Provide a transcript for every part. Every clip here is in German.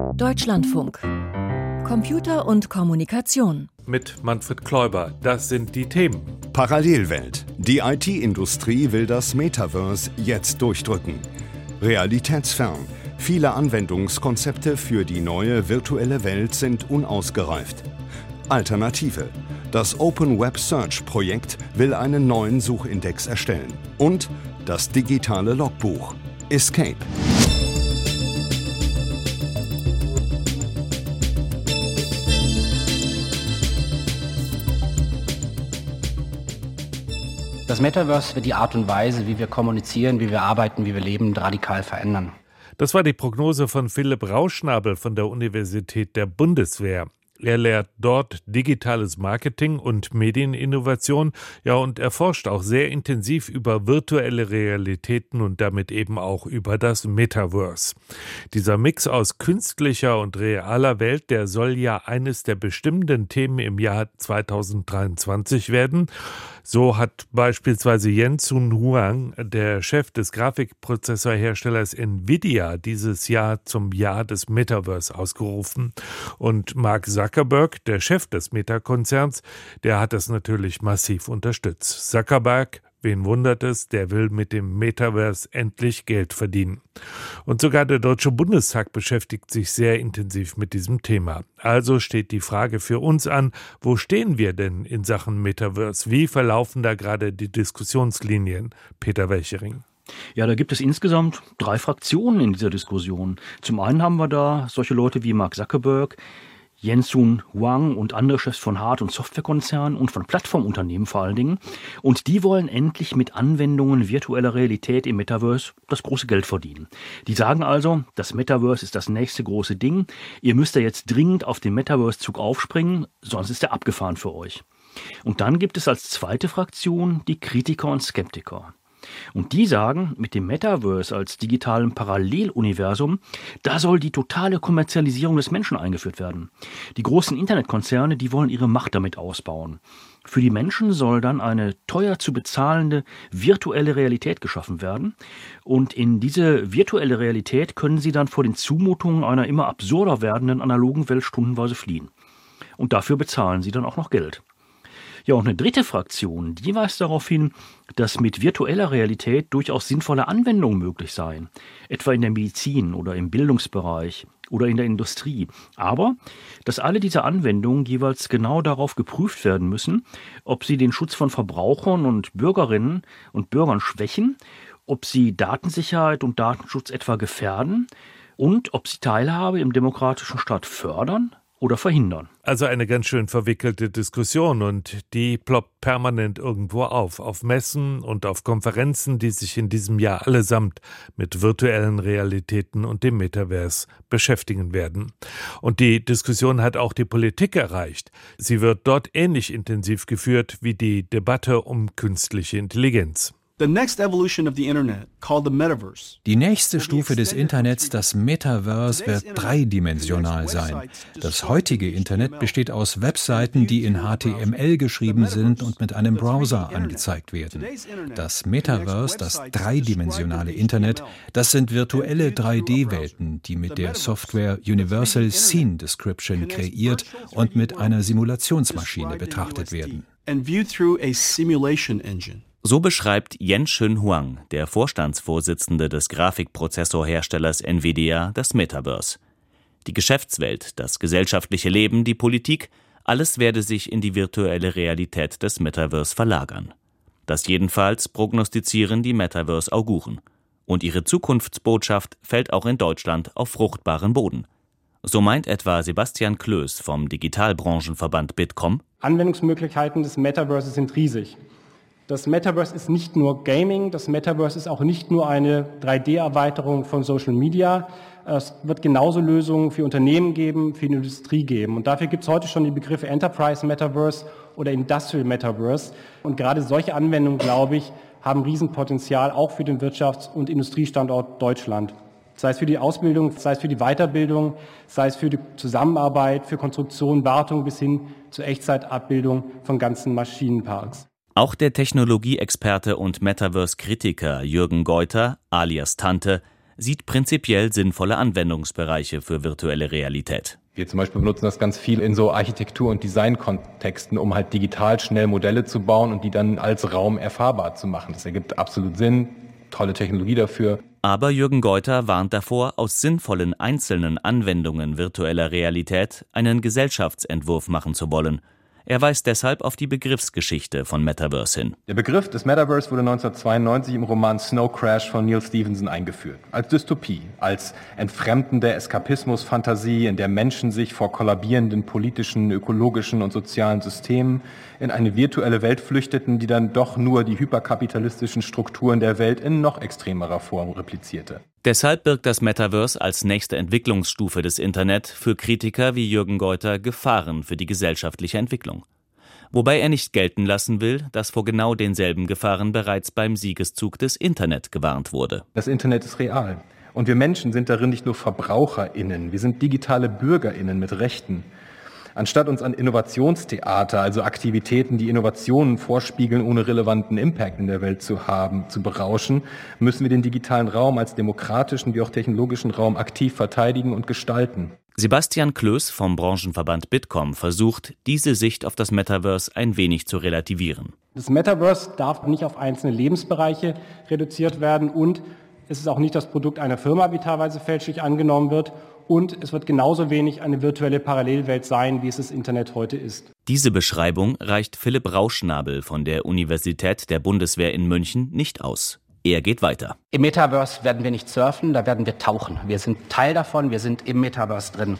Deutschlandfunk. Computer und Kommunikation. Mit Manfred Kläuber. Das sind die Themen. Parallelwelt. Die IT-Industrie will das Metaverse jetzt durchdrücken. Realitätsfern. Viele Anwendungskonzepte für die neue virtuelle Welt sind unausgereift. Alternative. Das Open Web Search Projekt will einen neuen Suchindex erstellen. Und das digitale Logbuch. Escape. Das Metaverse wird die Art und Weise, wie wir kommunizieren, wie wir arbeiten, wie wir leben, radikal verändern. Das war die Prognose von Philipp Rauschnabel von der Universität der Bundeswehr. Er lehrt dort digitales Marketing und Medieninnovation, ja, und er forscht auch sehr intensiv über virtuelle Realitäten und damit eben auch über das Metaverse. Dieser Mix aus künstlicher und realer Welt, der soll ja eines der bestimmenden Themen im Jahr 2023 werden. So hat beispielsweise Jensun Huang, der Chef des Grafikprozessorherstellers Nvidia, dieses Jahr zum Jahr des Metaverse ausgerufen. Und Mark Zuckerberg, der Chef des Meta-Konzerns, der hat das natürlich massiv unterstützt. Zuckerberg Wen wundert es, der will mit dem Metaverse endlich Geld verdienen. Und sogar der Deutsche Bundestag beschäftigt sich sehr intensiv mit diesem Thema. Also steht die Frage für uns an, wo stehen wir denn in Sachen Metaverse? Wie verlaufen da gerade die Diskussionslinien? Peter Welchering. Ja, da gibt es insgesamt drei Fraktionen in dieser Diskussion. Zum einen haben wir da solche Leute wie Mark Zuckerberg, Jensun Huang und andere Chefs von Hard- und Softwarekonzernen und von Plattformunternehmen vor allen Dingen. Und die wollen endlich mit Anwendungen virtueller Realität im Metaverse das große Geld verdienen. Die sagen also, das Metaverse ist das nächste große Ding. Ihr müsst da jetzt dringend auf den Metaverse-Zug aufspringen, sonst ist er abgefahren für euch. Und dann gibt es als zweite Fraktion die Kritiker und Skeptiker. Und die sagen, mit dem Metaverse als digitalen Paralleluniversum, da soll die totale Kommerzialisierung des Menschen eingeführt werden. Die großen Internetkonzerne, die wollen ihre Macht damit ausbauen. Für die Menschen soll dann eine teuer zu bezahlende virtuelle Realität geschaffen werden. Und in diese virtuelle Realität können sie dann vor den Zumutungen einer immer absurder werdenden analogen Welt stundenweise fliehen. Und dafür bezahlen sie dann auch noch Geld. Ja, und eine dritte Fraktion, die weist darauf hin, dass mit virtueller Realität durchaus sinnvolle Anwendungen möglich seien, etwa in der Medizin oder im Bildungsbereich oder in der Industrie. Aber dass alle diese Anwendungen jeweils genau darauf geprüft werden müssen, ob sie den Schutz von Verbrauchern und Bürgerinnen und Bürgern schwächen, ob sie Datensicherheit und Datenschutz etwa gefährden und ob sie Teilhabe im demokratischen Staat fördern oder verhindern. Also eine ganz schön verwickelte Diskussion und die ploppt permanent irgendwo auf, auf Messen und auf Konferenzen, die sich in diesem Jahr allesamt mit virtuellen Realitäten und dem Metaverse beschäftigen werden. Und die Diskussion hat auch die Politik erreicht. Sie wird dort ähnlich intensiv geführt wie die Debatte um künstliche Intelligenz. Die nächste Stufe des Internets, das Metaverse, wird dreidimensional sein. Das heutige Internet besteht aus Webseiten, die in HTML geschrieben sind und mit einem Browser angezeigt werden. Das Metaverse, das dreidimensionale Internet, das sind virtuelle 3D-Welten, die mit der Software Universal Scene Description kreiert und mit einer Simulationsmaschine betrachtet werden. So beschreibt Yen-Shun Huang, der Vorstandsvorsitzende des Grafikprozessorherstellers Nvidia, das Metaverse. Die Geschäftswelt, das gesellschaftliche Leben, die Politik, alles werde sich in die virtuelle Realität des Metaverse verlagern. Das jedenfalls prognostizieren die Metaverse-Auguren. Und ihre Zukunftsbotschaft fällt auch in Deutschland auf fruchtbaren Boden. So meint etwa Sebastian Klöß vom Digitalbranchenverband Bitkom. Anwendungsmöglichkeiten des Metaverse sind riesig. Das Metaverse ist nicht nur Gaming, das Metaverse ist auch nicht nur eine 3D-Erweiterung von Social Media. Es wird genauso Lösungen für Unternehmen geben, für die Industrie geben. Und dafür gibt es heute schon die Begriffe Enterprise Metaverse oder Industrial Metaverse. Und gerade solche Anwendungen, glaube ich, haben Riesenpotenzial auch für den Wirtschafts- und Industriestandort Deutschland. Sei es für die Ausbildung, sei es für die Weiterbildung, sei es für die Zusammenarbeit, für Konstruktion, Wartung bis hin zur Echtzeitabbildung von ganzen Maschinenparks. Auch der Technologieexperte und Metaverse-Kritiker Jürgen Geuter, alias Tante, sieht prinzipiell sinnvolle Anwendungsbereiche für virtuelle Realität. Wir zum Beispiel benutzen das ganz viel in so Architektur- und Designkontexten, um halt digital schnell Modelle zu bauen und die dann als Raum erfahrbar zu machen. Das ergibt absolut Sinn, tolle Technologie dafür. Aber Jürgen Geuter warnt davor, aus sinnvollen einzelnen Anwendungen virtueller Realität einen Gesellschaftsentwurf machen zu wollen. Er weist deshalb auf die Begriffsgeschichte von Metaverse hin. Der Begriff des Metaverse wurde 1992 im Roman Snow Crash von Neil Stevenson eingeführt. Als Dystopie, als entfremdende Eskapismusfantasie, in der Menschen sich vor kollabierenden politischen, ökologischen und sozialen Systemen in eine virtuelle Welt flüchteten, die dann doch nur die hyperkapitalistischen Strukturen der Welt in noch extremerer Form replizierte. Deshalb birgt das Metaverse als nächste Entwicklungsstufe des Internet für Kritiker wie Jürgen Geuter Gefahren für die gesellschaftliche Entwicklung. Wobei er nicht gelten lassen will, dass vor genau denselben Gefahren bereits beim Siegeszug des Internet gewarnt wurde. Das Internet ist real. Und wir Menschen sind darin nicht nur VerbraucherInnen, wir sind digitale BürgerInnen mit Rechten. Anstatt uns an Innovationstheater, also Aktivitäten, die Innovationen vorspiegeln, ohne relevanten Impact in der Welt zu haben, zu berauschen, müssen wir den digitalen Raum als demokratischen wie auch technologischen Raum aktiv verteidigen und gestalten. Sebastian Klöß vom Branchenverband Bitkom versucht, diese Sicht auf das Metaverse ein wenig zu relativieren. Das Metaverse darf nicht auf einzelne Lebensbereiche reduziert werden und es ist auch nicht das Produkt einer Firma, wie teilweise fälschlich angenommen wird und es wird genauso wenig eine virtuelle Parallelwelt sein, wie es das Internet heute ist. Diese Beschreibung reicht Philipp Rauschnabel von der Universität der Bundeswehr in München nicht aus. Er geht weiter. Im Metaverse werden wir nicht surfen, da werden wir tauchen. Wir sind Teil davon, wir sind im Metaverse drin.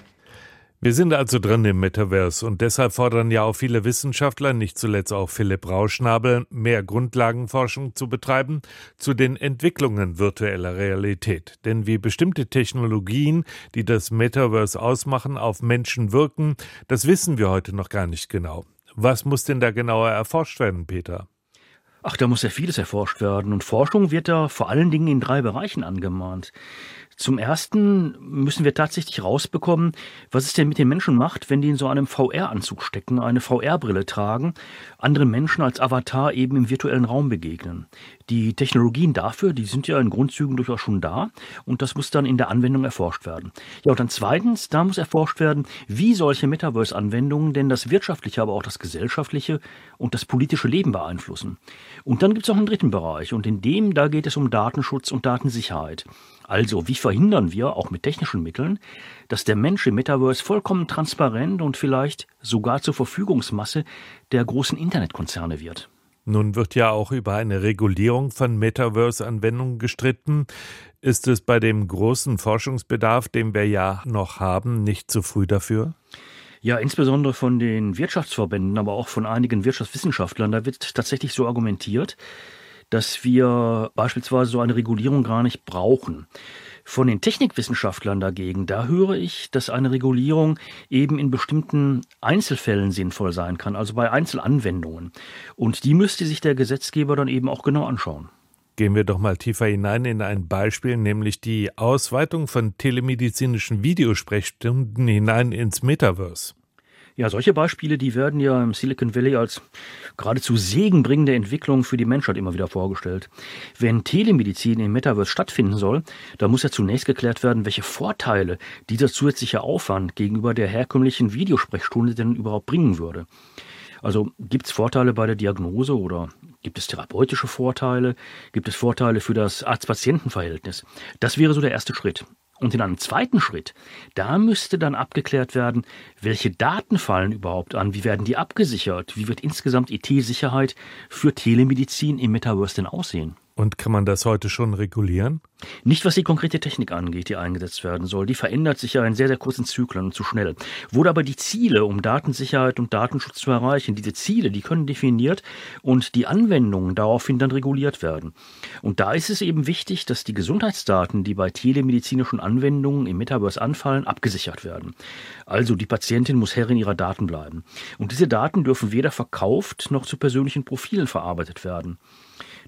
Wir sind also drin im Metaverse und deshalb fordern ja auch viele Wissenschaftler, nicht zuletzt auch Philipp Rauschnabel, mehr Grundlagenforschung zu betreiben zu den Entwicklungen virtueller Realität. Denn wie bestimmte Technologien, die das Metaverse ausmachen, auf Menschen wirken, das wissen wir heute noch gar nicht genau. Was muss denn da genauer erforscht werden, Peter? Ach, da muss ja vieles erforscht werden. Und Forschung wird da vor allen Dingen in drei Bereichen angemahnt. Zum ersten müssen wir tatsächlich rausbekommen, was es denn mit den Menschen macht, wenn die in so einem VR-Anzug stecken, eine VR-Brille tragen, anderen Menschen als Avatar eben im virtuellen Raum begegnen. Die Technologien dafür, die sind ja in Grundzügen durchaus schon da und das muss dann in der Anwendung erforscht werden. Ja, und dann zweitens, da muss erforscht werden, wie solche Metaverse-Anwendungen denn das wirtschaftliche, aber auch das gesellschaftliche und das politische Leben beeinflussen. Und dann gibt es auch einen dritten Bereich und in dem, da geht es um Datenschutz und Datensicherheit. Also, wie verhindern wir, auch mit technischen Mitteln, dass der Mensch im Metaverse vollkommen transparent und vielleicht sogar zur Verfügungsmasse der großen Internetkonzerne wird? Nun wird ja auch über eine Regulierung von Metaverse-Anwendungen gestritten. Ist es bei dem großen Forschungsbedarf, den wir ja noch haben, nicht zu früh dafür? Ja, insbesondere von den Wirtschaftsverbänden, aber auch von einigen Wirtschaftswissenschaftlern, da wird tatsächlich so argumentiert, dass wir beispielsweise so eine Regulierung gar nicht brauchen. Von den Technikwissenschaftlern dagegen, da höre ich, dass eine Regulierung eben in bestimmten Einzelfällen sinnvoll sein kann, also bei Einzelanwendungen. Und die müsste sich der Gesetzgeber dann eben auch genau anschauen. Gehen wir doch mal tiefer hinein in ein Beispiel, nämlich die Ausweitung von telemedizinischen Videosprechstunden hinein ins Metaverse. Ja, solche Beispiele, die werden ja im Silicon Valley als geradezu segenbringende Entwicklung für die Menschheit immer wieder vorgestellt. Wenn Telemedizin im Metaverse stattfinden soll, da muss ja zunächst geklärt werden, welche Vorteile dieser zusätzliche Aufwand gegenüber der herkömmlichen Videosprechstunde denn überhaupt bringen würde. Also gibt es Vorteile bei der Diagnose oder gibt es therapeutische Vorteile? Gibt es Vorteile für das Arzt-Patienten-Verhältnis? Das wäre so der erste Schritt. Und in einem zweiten Schritt, da müsste dann abgeklärt werden, welche Daten fallen überhaupt an, wie werden die abgesichert, wie wird insgesamt IT-Sicherheit für Telemedizin im Metaverse denn aussehen. Und kann man das heute schon regulieren? Nicht, was die konkrete Technik angeht, die eingesetzt werden soll. Die verändert sich ja in sehr, sehr kurzen Zyklen und zu schnell. Wurde aber die Ziele, um Datensicherheit und Datenschutz zu erreichen, diese Ziele, die können definiert und die Anwendungen daraufhin dann reguliert werden. Und da ist es eben wichtig, dass die Gesundheitsdaten, die bei telemedizinischen Anwendungen im Metaverse anfallen, abgesichert werden. Also die Patientin muss Herrin ihrer Daten bleiben. Und diese Daten dürfen weder verkauft noch zu persönlichen Profilen verarbeitet werden.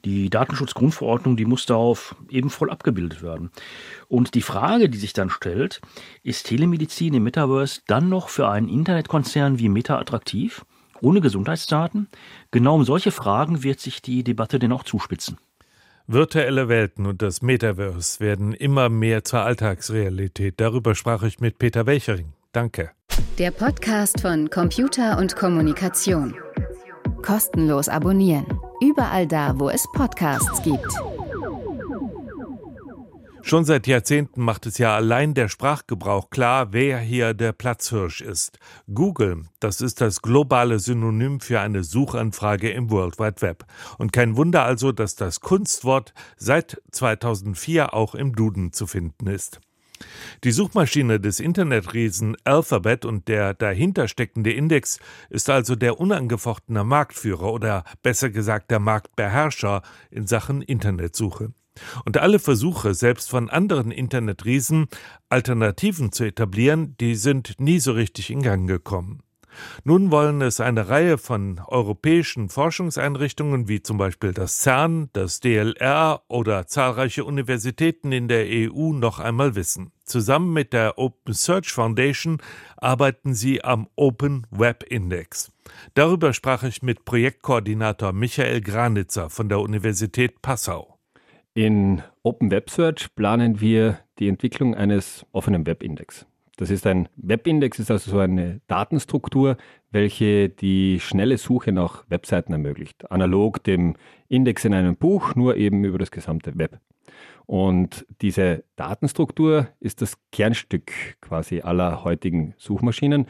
Die Datenschutzgrundverordnung, die muss darauf eben voll abgebildet werden. Und die Frage, die sich dann stellt, ist Telemedizin im Metaverse dann noch für einen Internetkonzern wie Meta attraktiv? Ohne Gesundheitsdaten? Genau um solche Fragen wird sich die Debatte denn auch zuspitzen. Virtuelle Welten und das Metaverse werden immer mehr zur Alltagsrealität. Darüber sprach ich mit Peter Welchering. Danke. Der Podcast von Computer und Kommunikation. Kostenlos abonnieren. Überall da, wo es Podcasts gibt. Schon seit Jahrzehnten macht es ja allein der Sprachgebrauch klar, wer hier der Platzhirsch ist. Google, das ist das globale Synonym für eine Suchanfrage im World Wide Web. Und kein Wunder also, dass das Kunstwort seit 2004 auch im Duden zu finden ist. Die Suchmaschine des Internetriesen Alphabet und der dahinter steckende Index ist also der unangefochtene Marktführer oder besser gesagt der Marktbeherrscher in Sachen Internetsuche. Und alle Versuche, selbst von anderen Internetriesen Alternativen zu etablieren, die sind nie so richtig in Gang gekommen. Nun wollen es eine Reihe von europäischen Forschungseinrichtungen wie zum Beispiel das CERN, das DLR oder zahlreiche Universitäten in der EU noch einmal wissen. Zusammen mit der Open Search Foundation arbeiten sie am Open Web Index. Darüber sprach ich mit Projektkoordinator Michael Granitzer von der Universität Passau. In Open Web Search planen wir die Entwicklung eines offenen Webindex. Das ist ein Webindex, ist also so eine Datenstruktur, welche die schnelle Suche nach Webseiten ermöglicht. Analog dem Index in einem Buch, nur eben über das gesamte Web. Und diese Datenstruktur ist das Kernstück quasi aller heutigen Suchmaschinen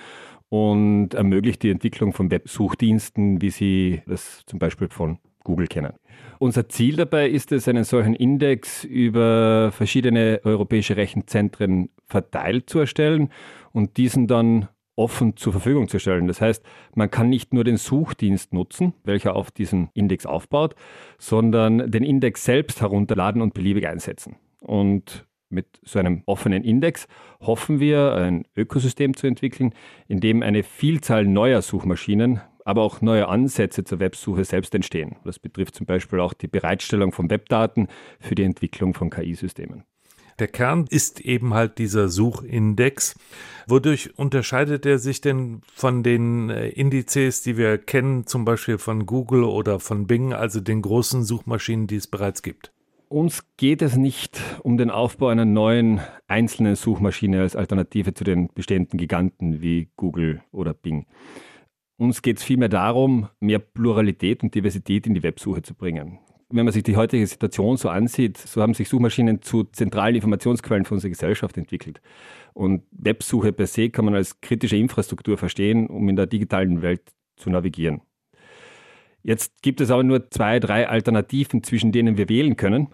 und ermöglicht die Entwicklung von Websuchdiensten, wie Sie das zum Beispiel von Google kennen. Unser Ziel dabei ist es, einen solchen Index über verschiedene europäische Rechenzentren verteilt zu erstellen und diesen dann offen zur Verfügung zu stellen. Das heißt, man kann nicht nur den Suchdienst nutzen, welcher auf diesen Index aufbaut, sondern den Index selbst herunterladen und beliebig einsetzen. Und mit so einem offenen Index hoffen wir, ein Ökosystem zu entwickeln, in dem eine Vielzahl neuer Suchmaschinen aber auch neue Ansätze zur Websuche selbst entstehen. Das betrifft zum Beispiel auch die Bereitstellung von Webdaten für die Entwicklung von KI-Systemen. Der Kern ist eben halt dieser Suchindex. Wodurch unterscheidet er sich denn von den äh, Indizes, die wir kennen, zum Beispiel von Google oder von Bing, also den großen Suchmaschinen, die es bereits gibt? Uns geht es nicht um den Aufbau einer neuen einzelnen Suchmaschine als Alternative zu den bestehenden Giganten wie Google oder Bing. Uns geht es vielmehr darum, mehr Pluralität und Diversität in die Websuche zu bringen. Wenn man sich die heutige Situation so ansieht, so haben sich Suchmaschinen zu zentralen Informationsquellen für unsere Gesellschaft entwickelt. Und Websuche per se kann man als kritische Infrastruktur verstehen, um in der digitalen Welt zu navigieren. Jetzt gibt es aber nur zwei, drei Alternativen, zwischen denen wir wählen können.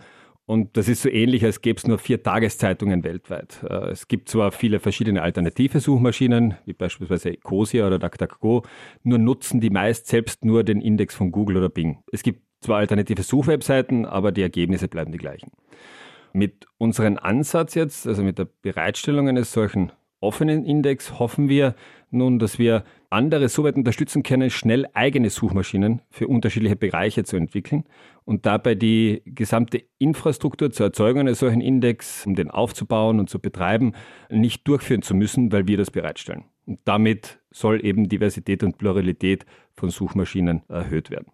Und das ist so ähnlich, als gäbe es nur vier Tageszeitungen weltweit. Äh, es gibt zwar viele verschiedene alternative Suchmaschinen, wie beispielsweise Ecosia oder DuckDuckGo, nur nutzen die meist selbst nur den Index von Google oder Bing. Es gibt zwar alternative Suchwebseiten, aber die Ergebnisse bleiben die gleichen. Mit unserem Ansatz jetzt, also mit der Bereitstellung eines solchen offenen Index hoffen wir nun, dass wir andere so weit unterstützen können, schnell eigene Suchmaschinen für unterschiedliche Bereiche zu entwickeln und dabei die gesamte Infrastruktur zur Erzeugung eines solchen Index, um den aufzubauen und zu betreiben, nicht durchführen zu müssen, weil wir das bereitstellen. Und damit soll eben Diversität und Pluralität von Suchmaschinen erhöht werden.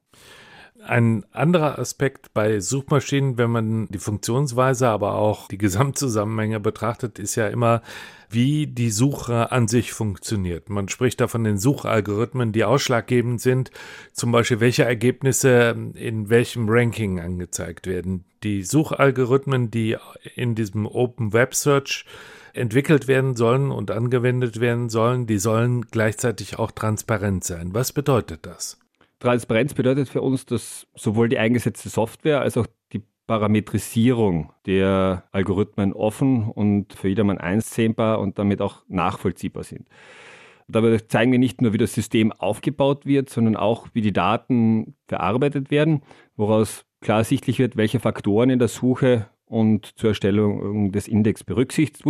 Ein anderer Aspekt bei Suchmaschinen, wenn man die Funktionsweise, aber auch die Gesamtzusammenhänge betrachtet, ist ja immer, wie die Suche an sich funktioniert. Man spricht da von den Suchalgorithmen, die ausschlaggebend sind, zum Beispiel welche Ergebnisse in welchem Ranking angezeigt werden. Die Suchalgorithmen, die in diesem Open Web Search entwickelt werden sollen und angewendet werden sollen, die sollen gleichzeitig auch transparent sein. Was bedeutet das? Transparenz bedeutet für uns, dass sowohl die eingesetzte Software als auch die Parametrisierung der Algorithmen offen und für jedermann einsehbar und damit auch nachvollziehbar sind. Dabei zeigen wir nicht nur, wie das System aufgebaut wird, sondern auch, wie die Daten verarbeitet werden, woraus klar ersichtlich wird, welche Faktoren in der Suche und zur Erstellung des Index berücksichtigt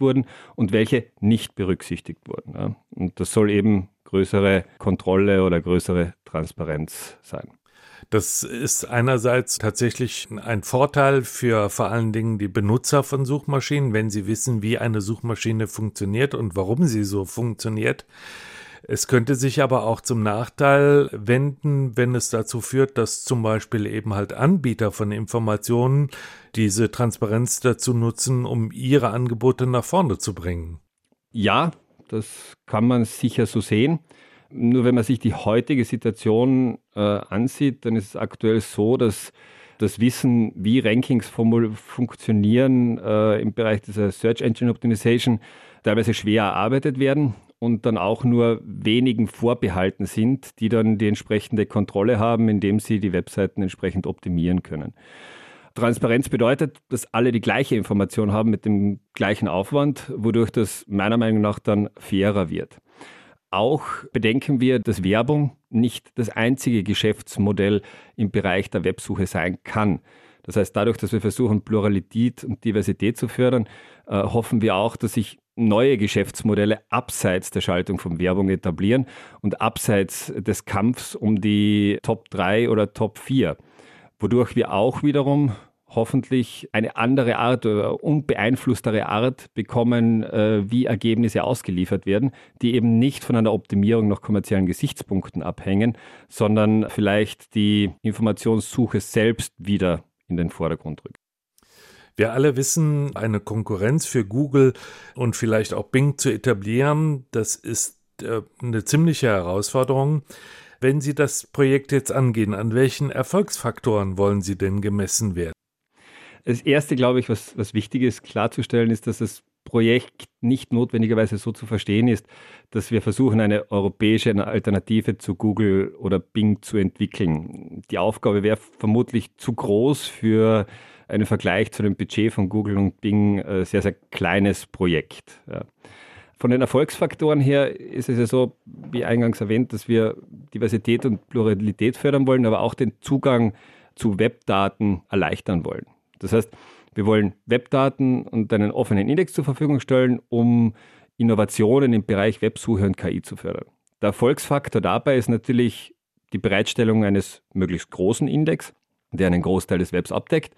wurden und welche nicht berücksichtigt wurden. Und das soll eben größere Kontrolle oder größere Transparenz sein. Das ist einerseits tatsächlich ein Vorteil für vor allen Dingen die Benutzer von Suchmaschinen, wenn sie wissen, wie eine Suchmaschine funktioniert und warum sie so funktioniert. Es könnte sich aber auch zum Nachteil wenden, wenn es dazu führt, dass zum Beispiel eben halt Anbieter von Informationen diese Transparenz dazu nutzen, um ihre Angebote nach vorne zu bringen. Ja, das kann man sicher so sehen. Nur wenn man sich die heutige Situation äh, ansieht, dann ist es aktuell so, dass das Wissen, wie Rankings funktionieren äh, im Bereich dieser Search Engine Optimization, teilweise schwer erarbeitet werden und dann auch nur wenigen vorbehalten sind, die dann die entsprechende Kontrolle haben, indem sie die Webseiten entsprechend optimieren können. Transparenz bedeutet, dass alle die gleiche Information haben mit dem gleichen Aufwand, wodurch das meiner Meinung nach dann fairer wird. Auch bedenken wir, dass Werbung nicht das einzige Geschäftsmodell im Bereich der Websuche sein kann. Das heißt, dadurch, dass wir versuchen, Pluralität und Diversität zu fördern, äh, hoffen wir auch, dass sich neue Geschäftsmodelle abseits der Schaltung von Werbung etablieren und abseits des Kampfs um die Top 3 oder Top 4, wodurch wir auch wiederum hoffentlich eine andere Art oder unbeeinflusstere Art bekommen, äh, wie Ergebnisse ausgeliefert werden, die eben nicht von einer Optimierung nach kommerziellen Gesichtspunkten abhängen, sondern vielleicht die Informationssuche selbst wieder in den Vordergrund rückt. Wir alle wissen, eine Konkurrenz für Google und vielleicht auch Bing zu etablieren, das ist äh, eine ziemliche Herausforderung. Wenn Sie das Projekt jetzt angehen, an welchen Erfolgsfaktoren wollen Sie denn gemessen werden? Das Erste, glaube ich, was, was wichtig ist klarzustellen, ist, dass das Projekt nicht notwendigerweise so zu verstehen ist, dass wir versuchen, eine europäische Alternative zu Google oder Bing zu entwickeln. Die Aufgabe wäre vermutlich zu groß für einen Vergleich zu dem Budget von Google und Bing, ein äh, sehr, sehr kleines Projekt. Von den Erfolgsfaktoren her ist es ja so, wie eingangs erwähnt, dass wir Diversität und Pluralität fördern wollen, aber auch den Zugang zu Webdaten erleichtern wollen. Das heißt, wir wollen Webdaten und einen offenen Index zur Verfügung stellen, um Innovationen im Bereich Websuche und KI zu fördern. Der Erfolgsfaktor dabei ist natürlich die Bereitstellung eines möglichst großen Index, der einen Großteil des Webs abdeckt.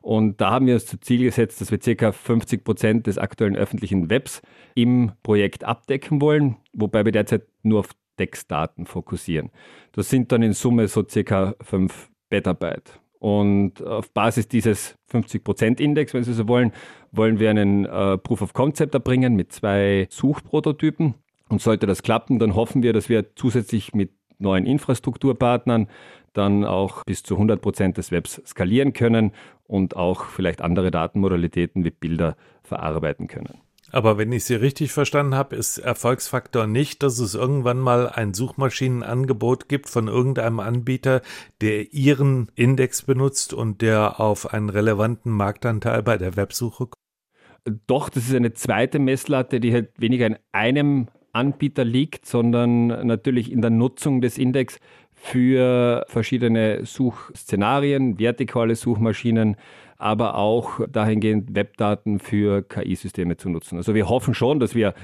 Und da haben wir uns zum Ziel gesetzt, dass wir ca. 50 Prozent des aktuellen öffentlichen Webs im Projekt abdecken wollen, wobei wir derzeit nur auf Textdaten fokussieren. Das sind dann in Summe so ca. 5 Petabyte. Und auf Basis dieses 50%-Index, wenn Sie so wollen, wollen wir einen äh, Proof of Concept erbringen mit zwei Suchprototypen. Und sollte das klappen, dann hoffen wir, dass wir zusätzlich mit neuen Infrastrukturpartnern dann auch bis zu 100% des Webs skalieren können und auch vielleicht andere Datenmodalitäten wie Bilder verarbeiten können. Aber wenn ich Sie richtig verstanden habe, ist Erfolgsfaktor nicht, dass es irgendwann mal ein Suchmaschinenangebot gibt von irgendeinem Anbieter, der Ihren Index benutzt und der auf einen relevanten Marktanteil bei der Websuche kommt? Doch, das ist eine zweite Messlatte, die halt weniger in einem Anbieter liegt, sondern natürlich in der Nutzung des Index für verschiedene Suchszenarien, vertikale Suchmaschinen, aber auch dahingehend Webdaten für KI-Systeme zu nutzen. Also wir hoffen schon, dass wir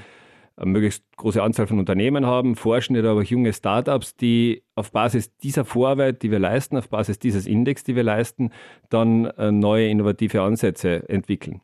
eine möglichst große Anzahl von Unternehmen haben, forschende, aber auch junge Startups, die auf Basis dieser Vorarbeit, die wir leisten, auf Basis dieses Index, die wir leisten, dann äh, neue innovative Ansätze entwickeln.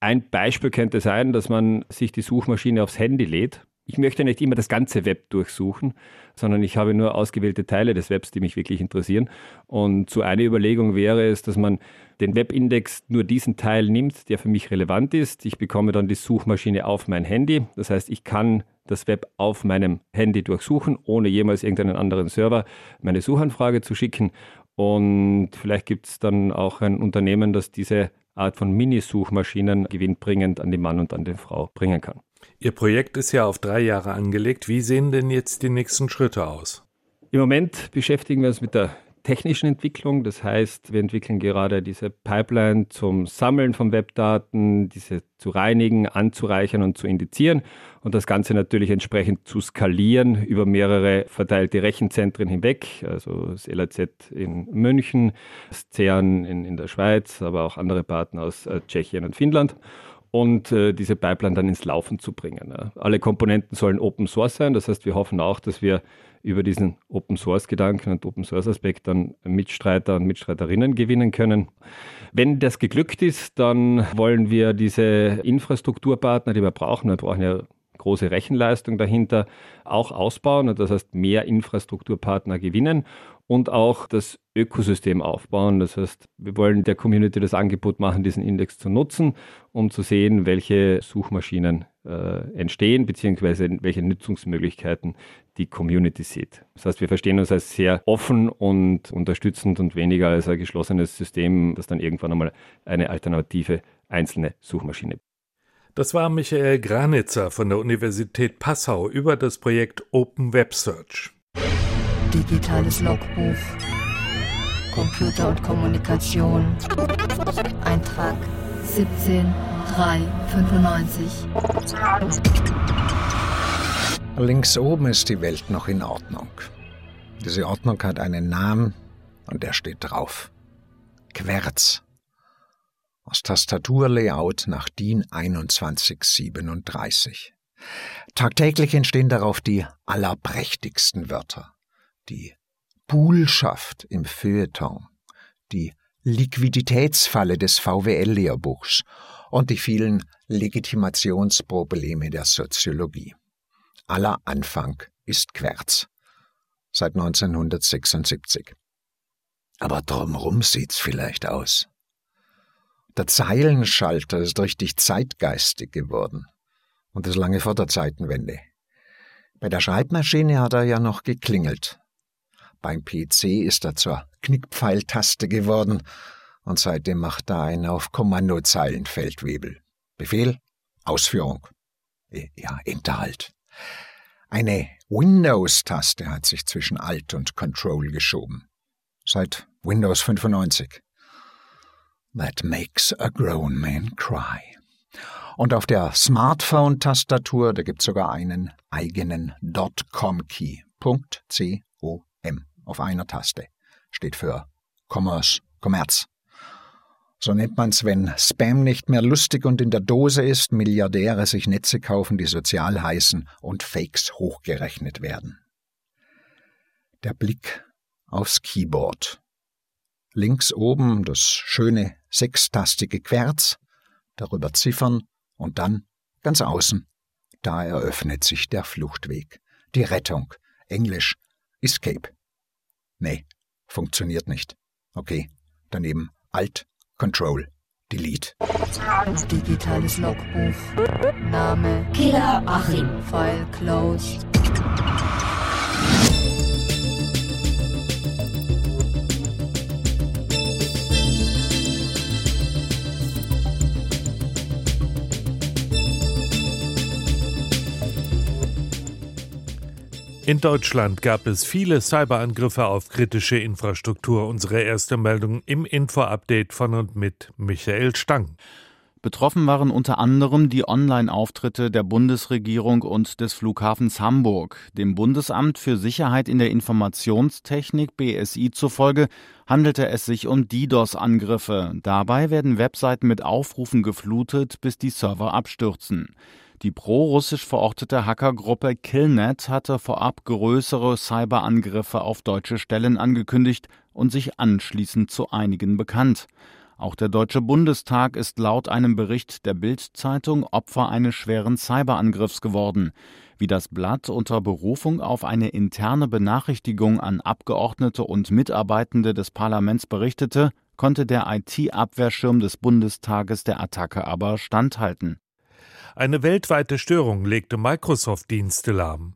Ein Beispiel könnte sein, dass man sich die Suchmaschine aufs Handy lädt ich möchte nicht immer das ganze Web durchsuchen, sondern ich habe nur ausgewählte Teile des Webs, die mich wirklich interessieren. Und so eine Überlegung wäre es, dass man den Webindex nur diesen Teil nimmt, der für mich relevant ist. Ich bekomme dann die Suchmaschine auf mein Handy. Das heißt, ich kann das Web auf meinem Handy durchsuchen, ohne jemals irgendeinen anderen Server meine Suchanfrage zu schicken. Und vielleicht gibt es dann auch ein Unternehmen, das diese Art von Mini-Suchmaschinen gewinnbringend an den Mann und an die Frau bringen kann. Ihr Projekt ist ja auf drei Jahre angelegt. Wie sehen denn jetzt die nächsten Schritte aus? Im Moment beschäftigen wir uns mit der technischen Entwicklung. Das heißt, wir entwickeln gerade diese Pipeline zum Sammeln von Webdaten, diese zu reinigen, anzureichern und zu indizieren und das Ganze natürlich entsprechend zu skalieren über mehrere verteilte Rechenzentren hinweg, also das LAZ in München, das CERN in, in der Schweiz, aber auch andere Partner aus äh, Tschechien und Finnland und äh, diese Pipeline dann ins Laufen zu bringen. Ja. Alle Komponenten sollen Open Source sein, das heißt, wir hoffen auch, dass wir über diesen Open Source Gedanken und Open Source Aspekt dann Mitstreiter und Mitstreiterinnen gewinnen können. Wenn das geglückt ist, dann wollen wir diese Infrastrukturpartner, die wir brauchen, wir brauchen ja große Rechenleistung dahinter, auch ausbauen und das heißt mehr Infrastrukturpartner gewinnen und auch das Ökosystem aufbauen. Das heißt, wir wollen der Community das Angebot machen, diesen Index zu nutzen, um zu sehen, welche Suchmaschinen äh, entstehen, beziehungsweise welche Nutzungsmöglichkeiten die Community sieht. Das heißt, wir verstehen uns als sehr offen und unterstützend und weniger als ein geschlossenes System, das dann irgendwann einmal eine alternative einzelne Suchmaschine das war Michael Granitzer von der Universität Passau über das Projekt Open Web Search. Digitales Logbuch. Computer und Kommunikation. Eintrag 17395. Links oben ist die Welt noch in Ordnung. Diese Ordnung hat einen Namen und der steht drauf. Querz aus Tastaturlayout nach DIN 2137. Tagtäglich entstehen darauf die allerprächtigsten Wörter. Die Buhlschaft im Feuilleton, die Liquiditätsfalle des VWL-Lehrbuchs und die vielen Legitimationsprobleme der Soziologie. Aller Anfang ist Querz. Seit 1976. Aber drumrum sieht's vielleicht aus. Der Zeilenschalter ist richtig zeitgeistig geworden. Und das lange vor der Zeitenwende. Bei der Schreibmaschine hat er ja noch geklingelt. Beim PC ist er zur Knickpfeiltaste geworden und seitdem macht er einen auf Kommandozeilenfeldwebel. Befehl, Ausführung. Ja, Hinterhalt. Eine Windows-Taste hat sich zwischen Alt und Control geschoben. Seit Windows 95 that makes a grown man cry. Und auf der Smartphone-Tastatur, da gibt's sogar einen eigenen .com-Key. C-O-M auf einer Taste. Steht für Commerce, Kommerz. So nennt man's, wenn Spam nicht mehr lustig und in der Dose ist, Milliardäre sich Netze kaufen, die sozial heißen und Fakes hochgerechnet werden. Der Blick aufs Keyboard. Links oben das schöne sechstastige Querz, darüber Ziffern und dann ganz außen. Da eröffnet sich der Fluchtweg, die Rettung, Englisch Escape. Nee, funktioniert nicht. Okay, daneben Alt, Control, Delete. Digitales Logbuch. Name Killer Achim. File closed. In Deutschland gab es viele Cyberangriffe auf kritische Infrastruktur. Unsere erste Meldung im Info-Update von und mit Michael Stang. Betroffen waren unter anderem die Online-Auftritte der Bundesregierung und des Flughafens Hamburg. Dem Bundesamt für Sicherheit in der Informationstechnik BSI zufolge handelte es sich um DDoS-Angriffe. Dabei werden Webseiten mit Aufrufen geflutet, bis die Server abstürzen. Die pro-russisch verortete Hackergruppe Killnet hatte vorab größere Cyberangriffe auf deutsche Stellen angekündigt und sich anschließend zu einigen bekannt. Auch der Deutsche Bundestag ist laut einem Bericht der Bild-Zeitung Opfer eines schweren Cyberangriffs geworden. Wie das Blatt unter Berufung auf eine interne Benachrichtigung an Abgeordnete und Mitarbeitende des Parlaments berichtete, konnte der IT-Abwehrschirm des Bundestages der Attacke aber standhalten. Eine weltweite Störung legte Microsoft-Dienste lahm.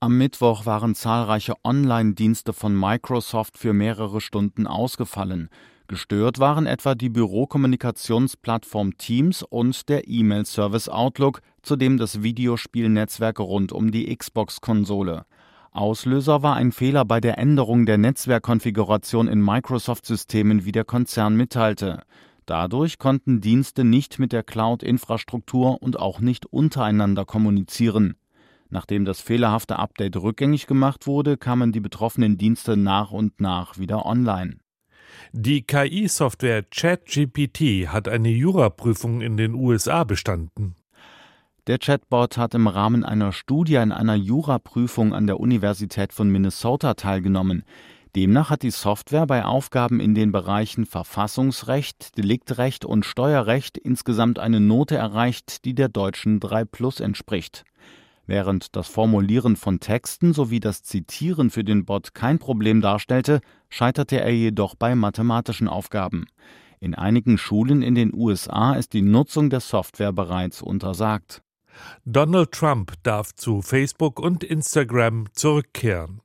Am Mittwoch waren zahlreiche Online-Dienste von Microsoft für mehrere Stunden ausgefallen. Gestört waren etwa die Bürokommunikationsplattform Teams und der E-Mail-Service Outlook, zudem das Videospielnetzwerk rund um die Xbox-Konsole. Auslöser war ein Fehler bei der Änderung der Netzwerkkonfiguration in Microsoft-Systemen, wie der Konzern mitteilte. Dadurch konnten Dienste nicht mit der Cloud-Infrastruktur und auch nicht untereinander kommunizieren. Nachdem das fehlerhafte Update rückgängig gemacht wurde, kamen die betroffenen Dienste nach und nach wieder online. Die KI-Software ChatGPT hat eine Juraprüfung in den USA bestanden. Der Chatbot hat im Rahmen einer Studie in einer Juraprüfung an der Universität von Minnesota teilgenommen. Demnach hat die Software bei Aufgaben in den Bereichen Verfassungsrecht, Deliktrecht und Steuerrecht insgesamt eine Note erreicht, die der deutschen 3 Plus entspricht. Während das Formulieren von Texten sowie das Zitieren für den Bot kein Problem darstellte, scheiterte er jedoch bei mathematischen Aufgaben. In einigen Schulen in den USA ist die Nutzung der Software bereits untersagt. Donald Trump darf zu Facebook und Instagram zurückkehren.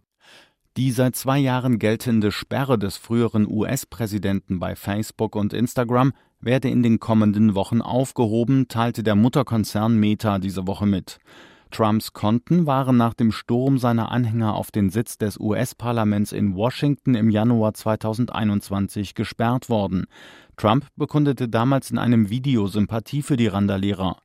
Die seit zwei Jahren geltende Sperre des früheren US-Präsidenten bei Facebook und Instagram werde in den kommenden Wochen aufgehoben, teilte der Mutterkonzern Meta diese Woche mit. Trumps Konten waren nach dem Sturm seiner Anhänger auf den Sitz des US-Parlaments in Washington im Januar 2021 gesperrt worden. Trump bekundete damals in einem Video Sympathie für die Randalierer.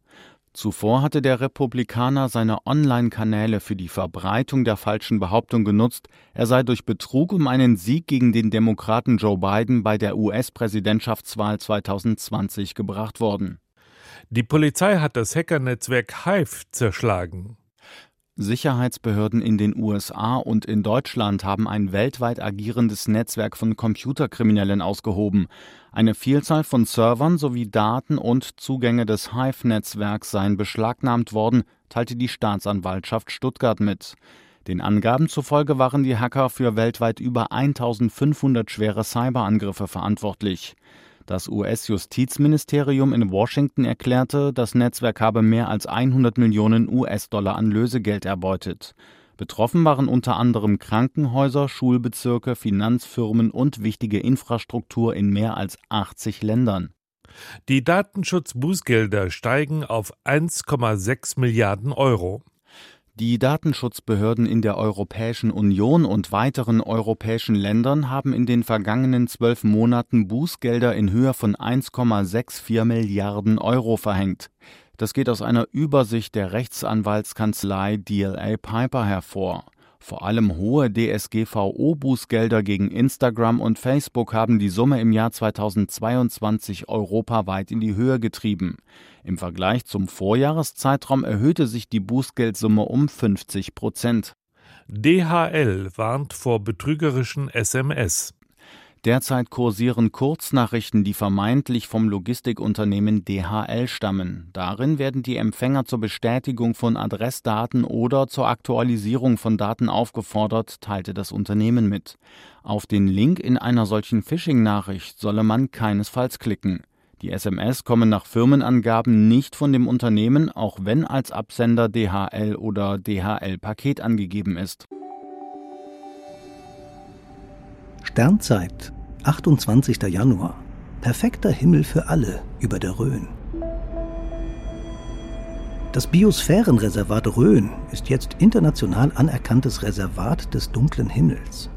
Zuvor hatte der Republikaner seine Online-Kanäle für die Verbreitung der falschen Behauptung genutzt, er sei durch Betrug um einen Sieg gegen den Demokraten Joe Biden bei der US-Präsidentschaftswahl 2020 gebracht worden. Die Polizei hat das Hackernetzwerk Hive zerschlagen. Sicherheitsbehörden in den USA und in Deutschland haben ein weltweit agierendes Netzwerk von Computerkriminellen ausgehoben. Eine Vielzahl von Servern sowie Daten und Zugänge des Hive-Netzwerks seien beschlagnahmt worden, teilte die Staatsanwaltschaft Stuttgart mit. Den Angaben zufolge waren die Hacker für weltweit über 1500 schwere Cyberangriffe verantwortlich. Das US-Justizministerium in Washington erklärte, das Netzwerk habe mehr als 100 Millionen US-Dollar an Lösegeld erbeutet. Betroffen waren unter anderem Krankenhäuser, Schulbezirke, Finanzfirmen und wichtige Infrastruktur in mehr als 80 Ländern. Die Datenschutzbußgelder steigen auf 1,6 Milliarden Euro. Die Datenschutzbehörden in der Europäischen Union und weiteren europäischen Ländern haben in den vergangenen zwölf Monaten Bußgelder in Höhe von 1,64 Milliarden Euro verhängt. Das geht aus einer Übersicht der Rechtsanwaltskanzlei DLA Piper hervor. Vor allem hohe DSGVO-Bußgelder gegen Instagram und Facebook haben die Summe im Jahr 2022 europaweit in die Höhe getrieben. Im Vergleich zum Vorjahreszeitraum erhöhte sich die Bußgeldsumme um 50 Prozent. DHL warnt vor betrügerischen SMS. Derzeit kursieren Kurznachrichten, die vermeintlich vom Logistikunternehmen DHL stammen. Darin werden die Empfänger zur Bestätigung von Adressdaten oder zur Aktualisierung von Daten aufgefordert, teilte das Unternehmen mit. Auf den Link in einer solchen Phishing-Nachricht solle man keinesfalls klicken. Die SMS kommen nach Firmenangaben nicht von dem Unternehmen, auch wenn als Absender DHL oder DHL Paket angegeben ist. Sternzeit, 28. Januar. Perfekter Himmel für alle über der Rhön. Das Biosphärenreservat Rhön ist jetzt international anerkanntes Reservat des dunklen Himmels.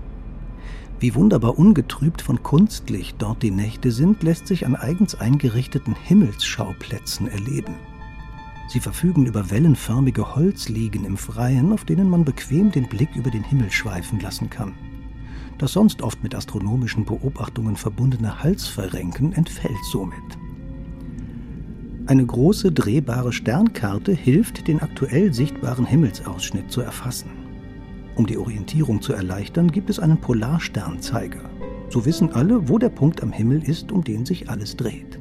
Wie wunderbar ungetrübt von Kunstlicht dort die Nächte sind, lässt sich an eigens eingerichteten Himmelsschauplätzen erleben. Sie verfügen über wellenförmige Holzliegen im Freien, auf denen man bequem den Blick über den Himmel schweifen lassen kann. Das sonst oft mit astronomischen Beobachtungen verbundene Halsverrenken entfällt somit. Eine große drehbare Sternkarte hilft, den aktuell sichtbaren Himmelsausschnitt zu erfassen. Um die Orientierung zu erleichtern, gibt es einen Polarsternzeiger. So wissen alle, wo der Punkt am Himmel ist, um den sich alles dreht.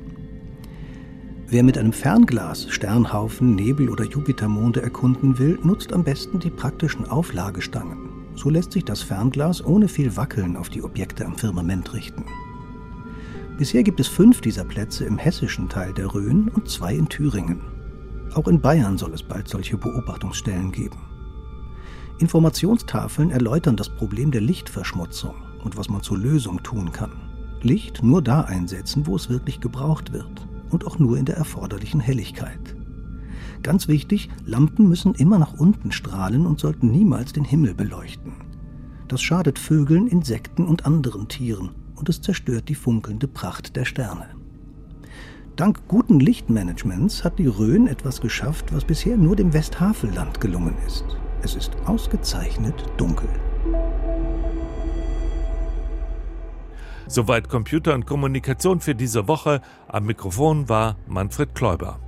Wer mit einem Fernglas Sternhaufen, Nebel oder Jupitermonde erkunden will, nutzt am besten die praktischen Auflagestangen. So lässt sich das Fernglas ohne viel Wackeln auf die Objekte am Firmament richten. Bisher gibt es fünf dieser Plätze im hessischen Teil der Rhön und zwei in Thüringen. Auch in Bayern soll es bald solche Beobachtungsstellen geben. Informationstafeln erläutern das Problem der Lichtverschmutzung und was man zur Lösung tun kann. Licht nur da einsetzen, wo es wirklich gebraucht wird und auch nur in der erforderlichen Helligkeit. Ganz wichtig, Lampen müssen immer nach unten strahlen und sollten niemals den Himmel beleuchten. Das schadet Vögeln, Insekten und anderen Tieren und es zerstört die funkelnde Pracht der Sterne. Dank guten Lichtmanagements hat die Rhön etwas geschafft, was bisher nur dem Westhavelland gelungen ist. Es ist ausgezeichnet dunkel. Soweit Computer und Kommunikation für diese Woche. Am Mikrofon war Manfred Kläuber.